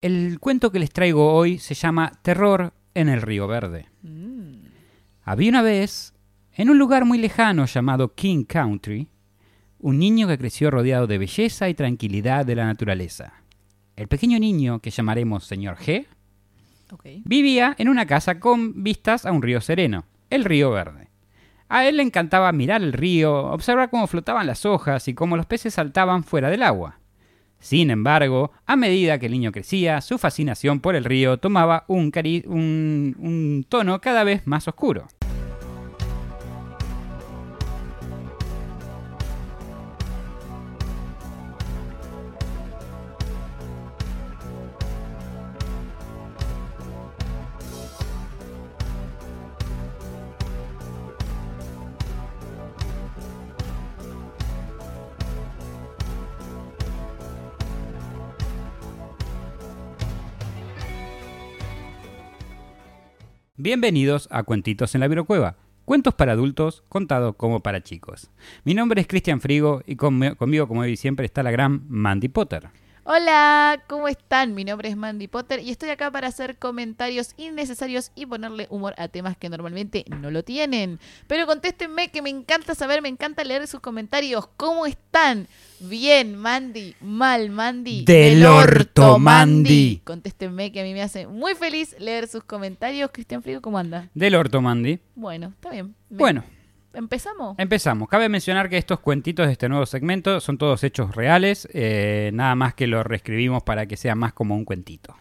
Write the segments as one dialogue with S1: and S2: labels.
S1: El cuento que les traigo hoy se llama Terror en el Río Verde. Había una vez, en un lugar muy lejano llamado King Country, un niño que creció rodeado de belleza y tranquilidad de la naturaleza. El pequeño niño, que llamaremos señor G, vivía en una casa con vistas a un río sereno, el Río Verde. A él le encantaba mirar el río, observar cómo flotaban las hojas y cómo los peces saltaban fuera del agua. Sin embargo, a medida que el niño crecía, su fascinación por el río tomaba un, cari- un- un tono cada vez más oscuro. Bienvenidos a Cuentitos en la Virocueva, cuentos para adultos contados como para chicos. Mi nombre es Cristian Frigo y conmi- conmigo, como siempre, está la gran Mandy Potter.
S2: Hola, ¿cómo están? Mi nombre es Mandy Potter y estoy acá para hacer comentarios innecesarios y ponerle humor a temas que normalmente no lo tienen. Pero contéstenme que me encanta saber, me encanta leer sus comentarios. ¿Cómo están? Bien, Mandy. Mal, Mandy.
S1: Del orto, Mandy.
S2: Contéstenme que a mí me hace muy feliz leer sus comentarios. Cristian Frigo, ¿cómo anda?
S1: Del orto, Mandy.
S2: Bueno, está bien. Me-
S1: Bueno,
S2: ¿Empezamos?
S1: empezamos. Cabe mencionar que estos cuentitos de este nuevo segmento son todos hechos reales, eh, nada más que los reescribimos para que sea más como un cuentito.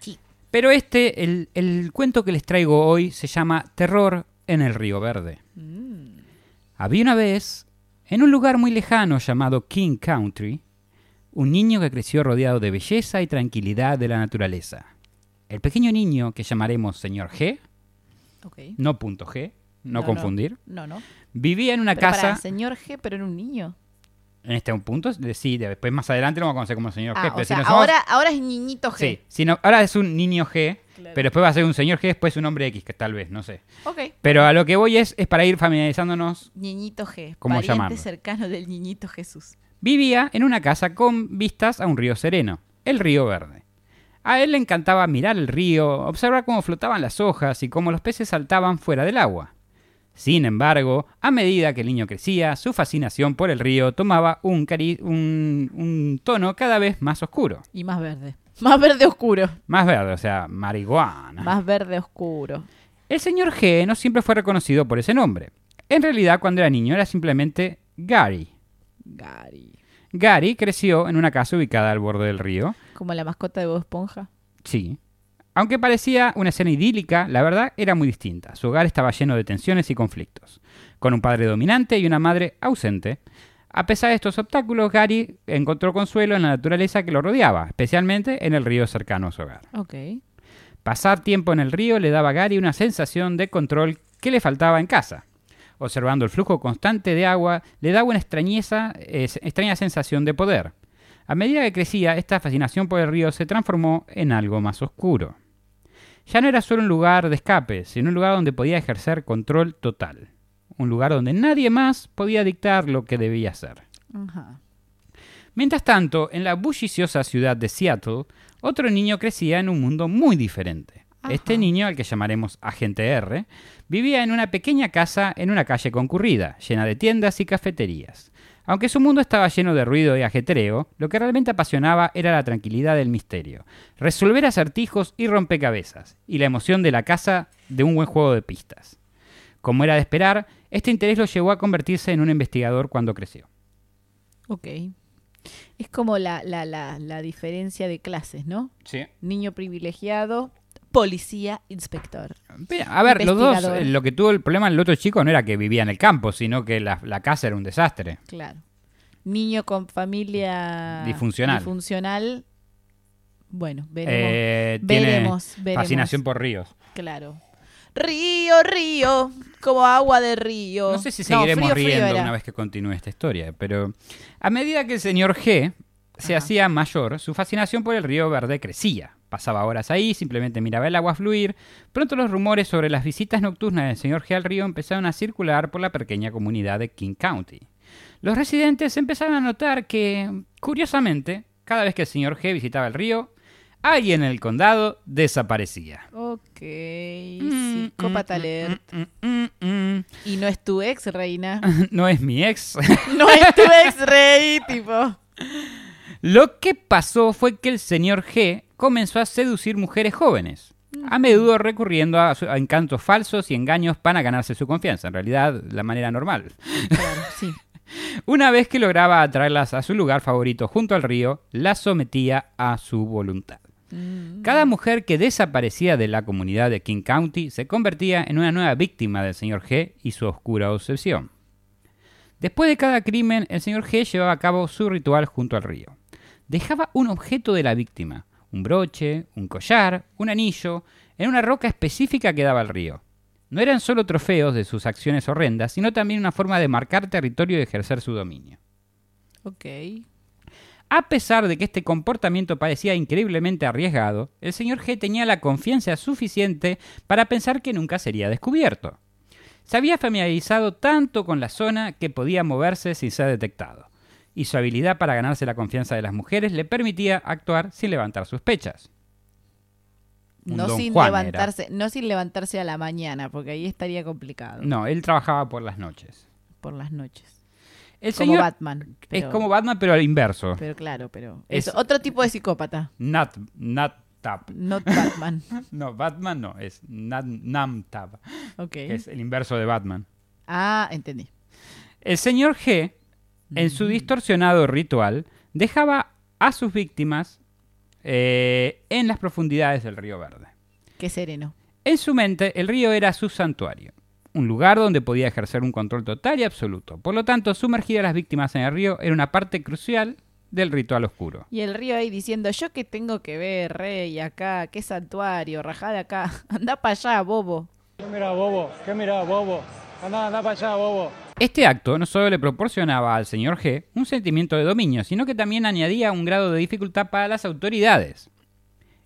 S2: Sí.
S1: Pero este, el, el cuento que les traigo hoy se llama Terror en el Río Verde.
S2: Mm.
S1: Había una vez, en un lugar muy lejano llamado King Country, un niño que creció rodeado de belleza y tranquilidad de la naturaleza. El pequeño niño, que llamaremos señor G, no punto G, no,
S2: No,
S1: confundir,
S2: No, no.
S1: vivía en una
S2: Pero
S1: casa,
S2: señor G, pero era un niño.
S1: en este punto, sí, de- después más adelante lo vamos a conocer como señor G,
S2: Ah,
S1: pero
S2: o
S1: si
S2: sea,
S1: nos vamos-
S2: ahora, ahora es niñito G.
S1: sí, si no- ahora es un niño G,
S2: Claro.
S1: pero después va a ser un señor G, después un hombre X, que tal vez, no sé.
S2: Ok.
S1: Pero a lo que voy es, es para ir familiarizándonos
S2: Niñito G.
S1: ¿Cómo
S2: pariente
S1: llamarlo?
S2: cercano del niñito Jesús.
S1: Vivía en una casa con vistas a un río sereno, el río Verde. A él le encantaba mirar el río, observar cómo flotaban las hojas y cómo los peces saltaban fuera del agua. Sin embargo, a medida que el niño crecía, su fascinación por el río tomaba un, cari- un, un tono cada vez más oscuro.
S2: Y más verde. Más verde oscuro.
S1: Más verde, o sea, marihuana.
S2: Más verde oscuro.
S1: El señor G no siempre fue reconocido por ese nombre. En realidad, cuando era niño era simplemente Gary.
S2: Gary.
S1: Gary creció en una casa ubicada al borde del río,
S2: Como la mascota de Bob Esponja.
S1: Sí. Aunque parecía una escena idílica, la verdad era muy distinta. Su hogar estaba lleno de tensiones y conflictos, con un padre dominante y una madre ausente. A pesar de estos obstáculos, Gary encontró consuelo en la naturaleza que lo rodeaba, especialmente en el río cercano a su hogar.
S2: Ok.
S1: Pasar tiempo en el río le daba a Gary una sensación de control que le faltaba en casa. Observando el flujo constante de agua, le daba una extrañeza, eh, extraña sensación de poder. A medida que crecía, esta fascinación por el río se transformó en algo más oscuro. Ya no era solo un lugar de escape, sino un lugar donde podía ejercer control total. Un lugar donde nadie más podía dictar lo que debía hacer.
S2: Ajá.
S1: Mientras tanto, en la bulliciosa ciudad de Seattle, otro niño crecía en un mundo muy diferente.
S2: Ajá.
S1: Este niño, al que llamaremos Agente R, vivía en una pequeña casa en una calle concurrida, llena de tiendas y cafeterías. Aunque su mundo estaba lleno de ruido y ajetreo, lo que realmente apasionaba era la tranquilidad del misterio, resolver acertijos y rompecabezas, y la emoción de la casa de un buen juego de pistas. Como era de esperar, este interés lo llevó a convertirse en un investigador cuando creció.
S2: Ok. Es como la, la, la, la diferencia de clases, ¿no?
S1: Sí.
S2: Niño privilegiado, policía, inspector.
S1: A ver, los dos, eh, lo que tuvo el problema el otro chico no era que vivía en el campo, sino que la, la casa era un desastre.
S2: Claro. Niño con familia
S1: Disfuncional.
S2: disfuncional. Bueno, veremos.
S1: Eh, tiene
S2: veremos, veremos.
S1: fascinación por ríos.
S2: Claro. Río, río, como agua de río.
S1: No sé si seguiremos
S2: frío
S1: riendo una vez que continúe esta historia, pero a medida que el señor G se
S2: Ajá.
S1: hacía mayor, su fascinación por el río verde crecía. Pasaba horas ahí, simplemente miraba el agua fluir. Pronto los rumores sobre las visitas nocturnas del señor G al río empezaron a circular por la pequeña comunidad de King County. Los residentes empezaron a notar que, curiosamente, cada vez que el señor G visitaba el río, alguien en el condado desaparecía.
S2: Ok, psicópata alert.
S1: Mm, mm, mm.
S2: Y no es tu ex, reina.
S1: No es mi ex.
S2: No es tu ex, rey, tipo.
S1: Lo que pasó fue que el señor G comenzó a seducir mujeres jóvenes, a menudo recurriendo a, encantos falsos y engaños para ganarse su confianza, en realidad la manera normal.
S2: Claro, sí.
S1: Una vez que lograba atraerlas a su lugar favorito junto al río, las sometía a su voluntad.
S2: Mm.
S1: Cada mujer que desaparecía de la comunidad de King County se convertía en una nueva víctima del señor G y su oscura obsesión. Después de cada crimen, el señor G llevaba a cabo su ritual junto al río. Dejaba un objeto de la víctima, un broche, un collar, un anillo, en una roca específica que daba al río. No eran solo trofeos de sus acciones horrendas, sino también una forma de marcar territorio y ejercer su dominio.
S2: Ok.
S1: A pesar de que este comportamiento parecía increíblemente arriesgado, el señor G tenía la confianza suficiente para pensar que nunca sería descubierto. Se había familiarizado tanto con la zona que podía moverse sin ser detectado, y su habilidad para ganarse la confianza de las mujeres le permitía actuar sin levantar sospechas. Un
S2: No sin
S1: Juan era.
S2: levantarse, no sin levantarse a la mañana, porque ahí estaría complicado.
S1: No, él trabajaba por las noches.
S2: Por las noches.
S1: El
S2: Como
S1: señor
S2: Batman.
S1: es como Batman, pero al inverso.
S2: Pero claro, pero.
S1: Es-
S2: Es otro tipo de psicópata.
S1: Nat, Nat Tap.
S2: Not Batman.
S1: No, Batman no, es Nat, Nam Tap.
S2: Ok.
S1: que es el inverso de Batman.
S2: Ah, entendí.
S1: El señor G, en su distorsionado ritual, dejaba a sus víctimas eh, en las profundidades del río Verde.
S2: Qué sereno.
S1: En su mente, el río era su santuario, un lugar donde podía ejercer un control total y absoluto. Por lo tanto, sumergir a las víctimas en el río era una parte crucial del ritual oscuro.
S2: Y el río ahí diciendo, yo qué tengo que ver, rey, acá, qué santuario, rajá de acá. Anda para allá, bobo.
S3: ¿Qué mira, bobo? ¿Qué mira, bobo? Anda, anda para allá, bobo.
S1: Este acto no solo le proporcionaba al señor G un sentimiento de dominio, sino que también añadía un grado de dificultad para las autoridades.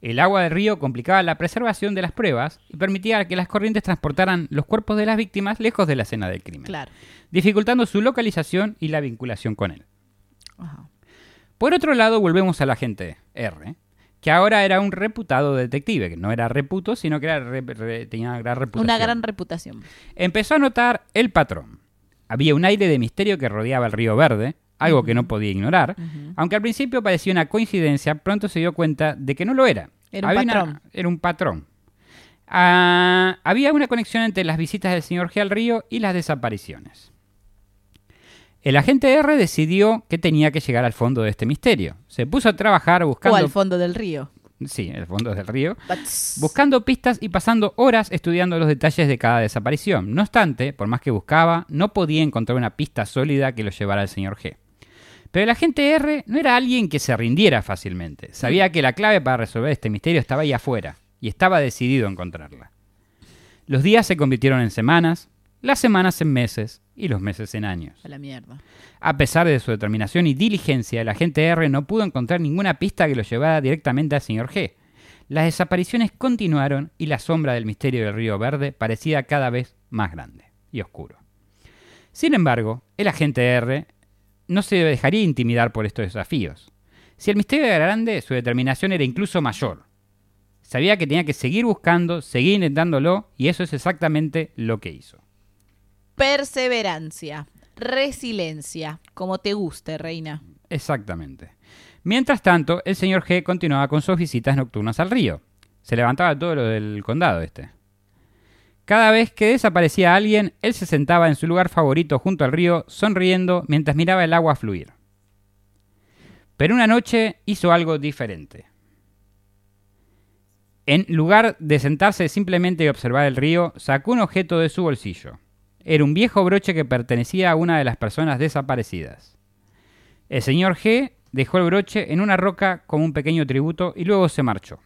S1: El agua del río complicaba la preservación de las pruebas y permitía que las corrientes transportaran los cuerpos de las víctimas lejos de la escena del crimen,
S2: Claro.
S1: dificultando su localización y la vinculación con él.
S2: Ajá.
S1: Por otro lado, volvemos al agente R, que ahora era un reputado detective, que no era reputo, sino que era re- re- tenía una gran reputación.
S2: Una gran reputación.
S1: Empezó a notar el patrón. Había un aire de misterio que rodeaba el río Verde, algo que no podía ignorar. Aunque al principio parecía una coincidencia, pronto se dio cuenta de que no lo era.
S2: Era un
S1: Había una-
S2: patrón.
S1: era un patrón. Ah, había una conexión entre las visitas del señor G al río y las desapariciones. El agente R decidió que tenía que llegar al fondo de este misterio. Se puso a trabajar
S2: O
S1: buscando...
S2: al fondo del río.
S1: Sí, el fondo del río buscando pistas y pasando horas estudiando los detalles de cada desaparición. No obstante, por más que buscaba, no podía encontrar una pista sólida que lo llevara al señor G. Pero el agente R no era alguien que se rindiera fácilmente. Sabía que la clave para resolver este misterio estaba ahí afuera, y estaba decidido a encontrarla. Los días se convirtieron en semanas, las semanas en meses y los meses en años.
S2: A la mierda.
S1: A pesar de su determinación y diligencia, el agente R no pudo encontrar ninguna pista que lo llevara directamente al señor G. Las desapariciones continuaron y la sombra del misterio del río Verde parecía cada vez más grande y oscuro. Sin embargo, el agente R no se dejaría intimidar por estos desafíos. Si el misterio era grande, su determinación era incluso mayor. Sabía que tenía que seguir buscando, seguir intentándolo, y eso es exactamente lo que hizo.
S2: Perseverancia. Resiliencia. Como te guste, reina.
S1: Exactamente. Mientras tanto, el señor G continuaba con sus visitas nocturnas al río. Se levantaba todo lo del condado este. Cada vez que desaparecía alguien, él se sentaba en su lugar favorito junto al río, sonriendo mientras miraba el agua fluir. Pero una noche hizo algo diferente. En lugar de sentarse simplemente y observar el río, sacó un objeto de su bolsillo. Era un viejo broche que pertenecía a una de las personas desaparecidas. El señor G dejó el broche en una roca como un pequeño tributo y luego se marchó.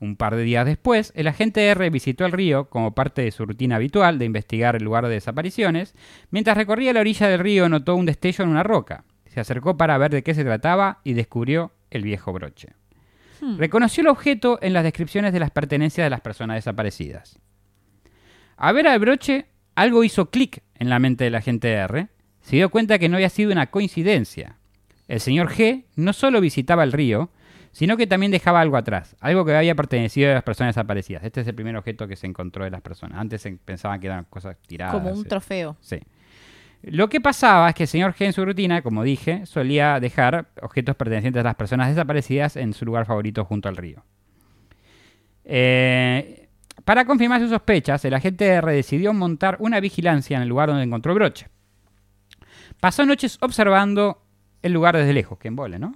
S1: Un par de días después, el agente R visitó el río como parte de su rutina habitual de investigar el lugar de desapariciones. Mientras recorría la orilla del río notó un destello en una roca. Se acercó para ver de qué se trataba y descubrió el viejo broche. Reconoció el objeto en las descripciones de las pertenencias de las personas desaparecidas. A ver al broche, algo hizo clic en la mente del agente R. Se dio cuenta que no había sido una coincidencia. El señor G no solo visitaba el río, sino que también dejaba algo atrás, algo que había pertenecido a las personas desaparecidas. Este es el primer objeto que se encontró de las personas. Antes pensaban que eran cosas tiradas.
S2: Como un
S1: eh.
S2: trofeo.
S1: Sí. Lo que pasaba es que el señor G en su rutina, como dije, solía dejar objetos pertenecientes a las personas desaparecidas en su lugar favorito junto al río. Eh, para confirmar sus sospechas, el agente R decidió montar una vigilancia en el lugar donde encontró el broche. Pasó noches observando el lugar desde lejos, que embole, ¿no?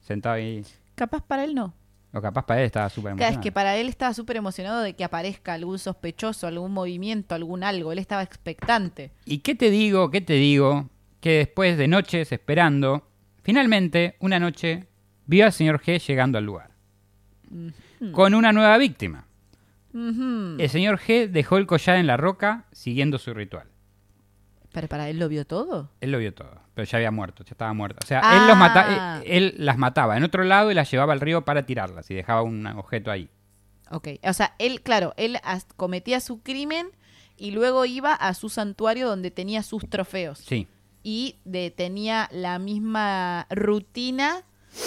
S1: Sentado ahí.
S2: Capaz para él no.
S1: O capaz para él estaba súper emocionado.
S2: es que para él estaba súper emocionado de que aparezca algún sospechoso, algún movimiento, algún algo. Él estaba expectante.
S1: ¿Y qué te digo, qué te digo? Que después de noches esperando, finalmente, una noche, vio al señor G llegando al lugar. Con una nueva víctima. El señor G dejó el collar en la roca siguiendo su ritual.
S2: Pero para él lo vio todo.
S1: Él lo vio todo, pero ya había muerto, ya estaba muerto. O sea, él, los mata-
S2: Ah.
S1: eh, él las mataba en otro lado y las llevaba al río para tirarlas y dejaba un objeto ahí.
S2: Ok. O sea, él, claro, él cometía su crimen y luego iba a su santuario donde tenía sus trofeos.
S1: Sí,
S2: Y de, tenía la misma rutina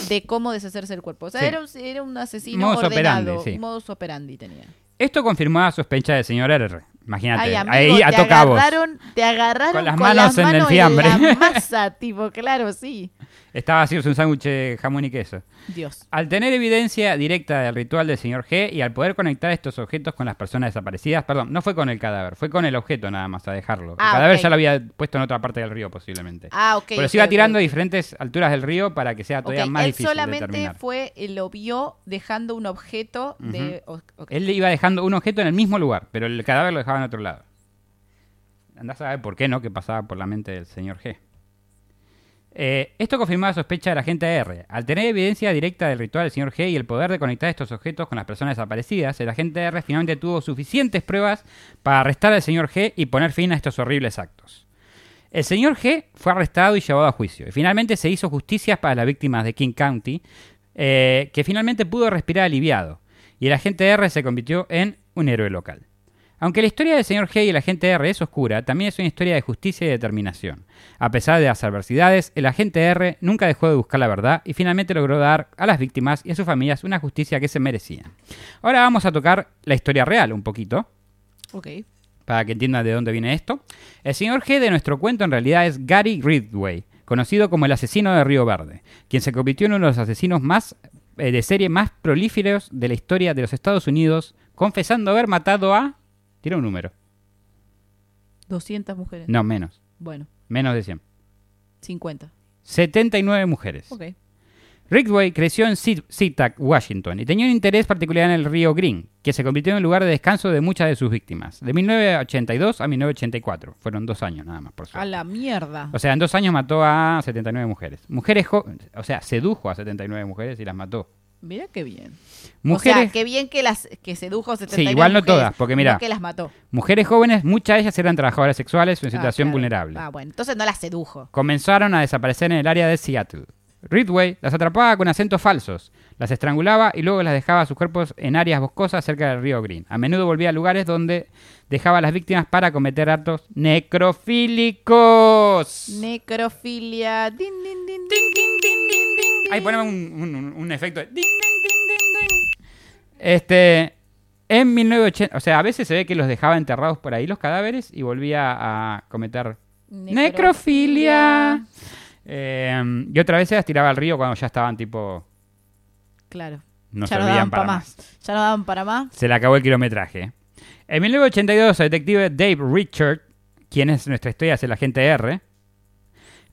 S2: de cómo deshacerse del cuerpo. O sea,
S1: Sí.
S2: era, un, era un asesino
S1: Modus
S2: ordenado.
S1: operandi, sí.
S2: Modus operandi tenía.
S1: Esto confirmó la sospecha del señor R. Imagínate, ahí
S2: te
S1: ató cabos.
S2: agarraron, te agarraron
S1: Con las manos en el fiambre.
S2: la masa, tipo, claro, sí.
S1: Estaba haciéndose un sándwich de jamón y queso.
S2: Dios.
S1: Al tener evidencia directa del ritual del señor G y al poder conectar estos objetos con las personas desaparecidas, perdón, no fue con el cadáver, fue con el objeto nada más a dejarlo. el
S2: Ah,
S1: cadáver ya lo había puesto en otra parte del río posiblemente.
S2: Ah, ok.
S1: Pero
S2: ok,
S1: se iba tirando a diferentes alturas del río para que sea todavía más
S2: él
S1: difícil de
S2: solamente
S1: determinar.
S2: fue, lo vio dejando un objeto de... o- ok.
S1: Él iba dejando un objeto en el mismo lugar, pero el cadáver lo dejaba en otro lado. Andás a saber por qué no, que pasaba por la mente del señor G. Eh, esto confirmaba la sospecha de la agente R. Al tener evidencia directa del ritual del señor G y el poder de conectar estos objetos con las personas desaparecidas, el agente R finalmente tuvo suficientes pruebas para arrestar al señor G y poner fin a estos horribles actos. El señor G fue arrestado y llevado a juicio. Y finalmente se hizo justicia para las víctimas de King County, eh, que finalmente pudo respirar aliviado. Y el agente R se convirtió en un héroe local. Aunque la historia del señor G y el agente R es oscura, también es una historia de justicia y determinación. A pesar de las adversidades, el agente R nunca dejó de buscar la verdad y finalmente logró dar a las víctimas y a sus familias una justicia que se merecían. Ahora vamos a tocar la historia real un poquito
S2: Ok.
S1: para que entiendan de dónde viene esto. El señor G de nuestro cuento en realidad es Gary Ridway, conocido como el asesino de Río Verde, quien se convirtió en uno de los asesinos más eh, de serie más prolíferos de la historia de los Estados Unidos, confesando haber matado a... Tira un número.
S2: 200 mujeres.
S1: No, menos.
S2: Bueno,
S1: Menos de 100.
S2: 50.
S1: 79 mujeres.
S2: Ok.
S1: Ridgway creció en Sea- SeaTac, Washington, y tenía un interés particular en el río Green, que se convirtió en el lugar de descanso de muchas de sus víctimas. De 1982 a 1984. Fueron dos años nada más, por
S2: A
S1: suerte.
S2: la mierda.
S1: O sea, en dos años mató a 79 mujeres. Mujeres jóvenes, o sea, sedujo a 79 mujeres y las mató.
S2: Mira qué bien.
S1: Mujeres,
S2: O sea, qué bien que las que sedujo 79
S1: Sí, igual no
S2: mujeres,
S1: todas, porque mira-
S2: que las mató.
S1: mujeres jóvenes, muchas de ellas eran trabajadoras sexuales o en
S2: Ah,
S1: situación
S2: claro.
S1: vulnerable.
S2: Ah, bueno, entonces no las sedujo.
S1: Comenzaron a desaparecer en el área de Seattle. Ridway las atrapaba con acentos falsos, las estrangulaba y luego las dejaba sus cuerpos en áreas boscosas cerca del río Green. A menudo volvía a lugares donde dejaba a las víctimas para cometer actos necrofílicos.
S2: Necrofilia. Din, din, din,
S1: Ahí ponemos un, un- un- un efecto de... ding, ding, ding, ding, ding. Este... En 1980... O sea, a veces se ve que los dejaba enterrados por ahí los cadáveres y volvía a cometer necrofilia. Eh, y otra vez se las tiraba al río cuando ya estaban tipo...
S2: Claro.
S1: No
S2: ya no
S1: servían
S2: daban
S1: para
S2: pa'
S1: más.
S2: Ya no daban para más.
S1: Se le acabó el kilometraje. En 1982, el detective Dave Richard, quien es nuestra historia, es el agente R,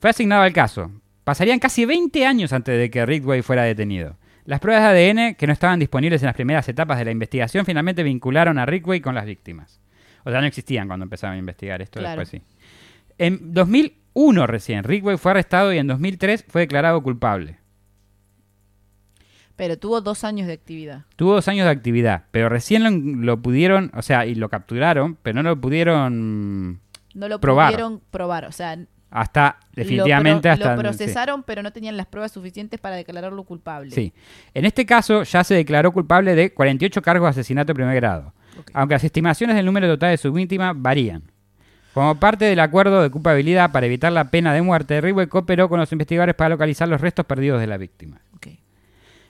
S1: fue asignado al caso. Pasarían casi 20 años antes de que Ridgway fuera detenido. Las pruebas de ADN que no estaban disponibles en las primeras etapas de la investigación finalmente vincularon a Ridgway con las víctimas. O sea, no existían cuando empezaron a investigar esto,
S2: Claro.
S1: después sí. En 2001 recién, Ridgway fue arrestado y en 2003 fue declarado culpable.
S2: Pero tuvo dos años de actividad.
S1: Tuvo dos años de actividad, pero recién lo, lo pudieron, o sea, y lo capturaron, pero no lo pudieron
S2: No lo
S1: Probar.
S2: pudieron probar. O sea,
S1: hasta definitivamente
S2: lo, pro-
S1: hasta
S2: lo
S1: sí.
S2: procesaron, pero no tenían las pruebas suficientes para declararlo culpable.
S1: Sí. En este caso ya se declaró culpable de 48 cargos de asesinato de primer grado, aunque las estimaciones del número total de sus víctimas varían. Como parte del acuerdo de culpabilidad para evitar la pena de muerte, Ridgway cooperó con los investigadores para localizar los restos perdidos de la víctima.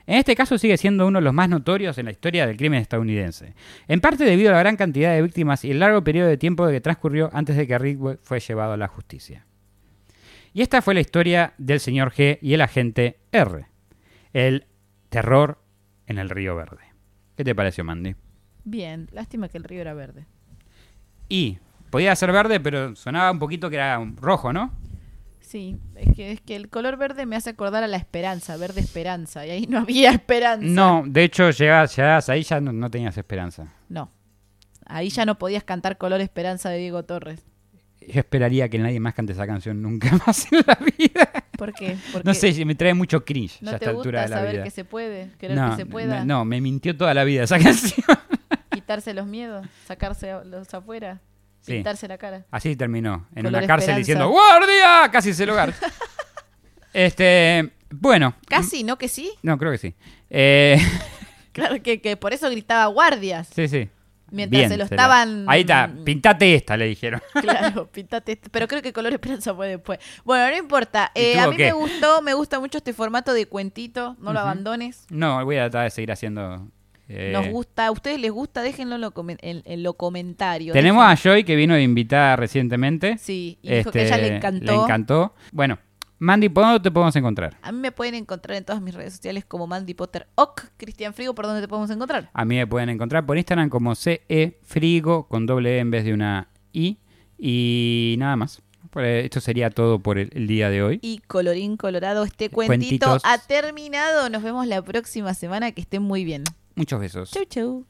S1: En este caso sigue siendo uno de los más notorios en la historia del crimen estadounidense, en parte debido a la gran cantidad de víctimas y el largo periodo de tiempo que transcurrió antes de que Ridgway fue llevado a la justicia. Y esta fue la historia del señor G y el agente R, el terror en el Río Verde. ¿Qué te pareció, Mandy?
S2: Bien, lástima que el río era verde.
S1: Y podía ser verde, pero sonaba un poquito que era rojo, ¿no?
S2: Sí, es que, es que el color verde me hace acordar a la esperanza, verde esperanza, y ahí no había esperanza.
S1: No, de hecho, llegabas, llegabas ahí ya no, no tenías esperanza.
S2: No. Ahí ya no podías cantar color esperanza de Diego Torres.
S1: Yo esperaría que nadie más cante esa canción nunca más en la vida.
S2: ¿Por qué? Porque
S1: No sé, me trae mucho cringe ya
S2: no
S1: a
S2: te
S1: esta altura de la
S2: saber
S1: vida.
S2: que se puede, querer
S1: no,
S2: que se pueda,
S1: no, me mintió toda la vida esa canción.
S2: quitarse los miedos, sacarse los afuera,
S1: Sí.
S2: pintarse la cara.
S1: Así terminó, en
S2: Color
S1: una cárcel
S2: esperanza.
S1: diciendo ¡Guardia! Casi se lo hogar. este, bueno.
S2: Casi, ¿no que sí?
S1: No, creo que sí. Eh,
S2: Claro que, que por eso gritaba guardias.
S1: sí, sí.
S2: Mientras
S1: Bien,
S2: se lo estaban...
S1: Ahí está, pintate esta, le dijeron.
S2: Claro, pintate esto. Pero creo que color esperanza fue después. Bueno, no importa.
S1: ¿Y
S2: Eh, a mí
S1: qué?
S2: me gustó, me gusta mucho este formato de cuentito. No lo abandones.
S1: No, voy a tratar de seguir haciendo. eh,
S2: Nos gusta. ¿A ustedes les gusta? Déjenlo en lo, comen- en, en lo comentario.
S1: Tenemos a Joy que vino de invitada recientemente.
S2: Sí, y dijo que a
S1: Este,
S2: ella le encantó.
S1: Le encantó. Bueno, Mandy, ¿por dónde te podemos encontrar?
S2: A mí me pueden encontrar en todas mis redes sociales como Mandy Potter Oc. Cristian Frigo, ¿por dónde te podemos encontrar?
S1: A mí me pueden encontrar por Instagram como CE Frigo con doble E en vez de una I. Y nada más. Pues esto sería todo por el, el día de hoy.
S2: Y colorín colorado, este cuentito
S1: Cuentitos.
S2: ha terminado. Nos vemos la próxima semana. Que estén muy bien.
S1: Muchos besos.
S2: Chau, chau.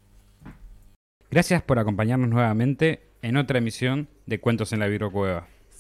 S1: Gracias por acompañarnos nuevamente en otra emisión de Cuentos en la Virocueva.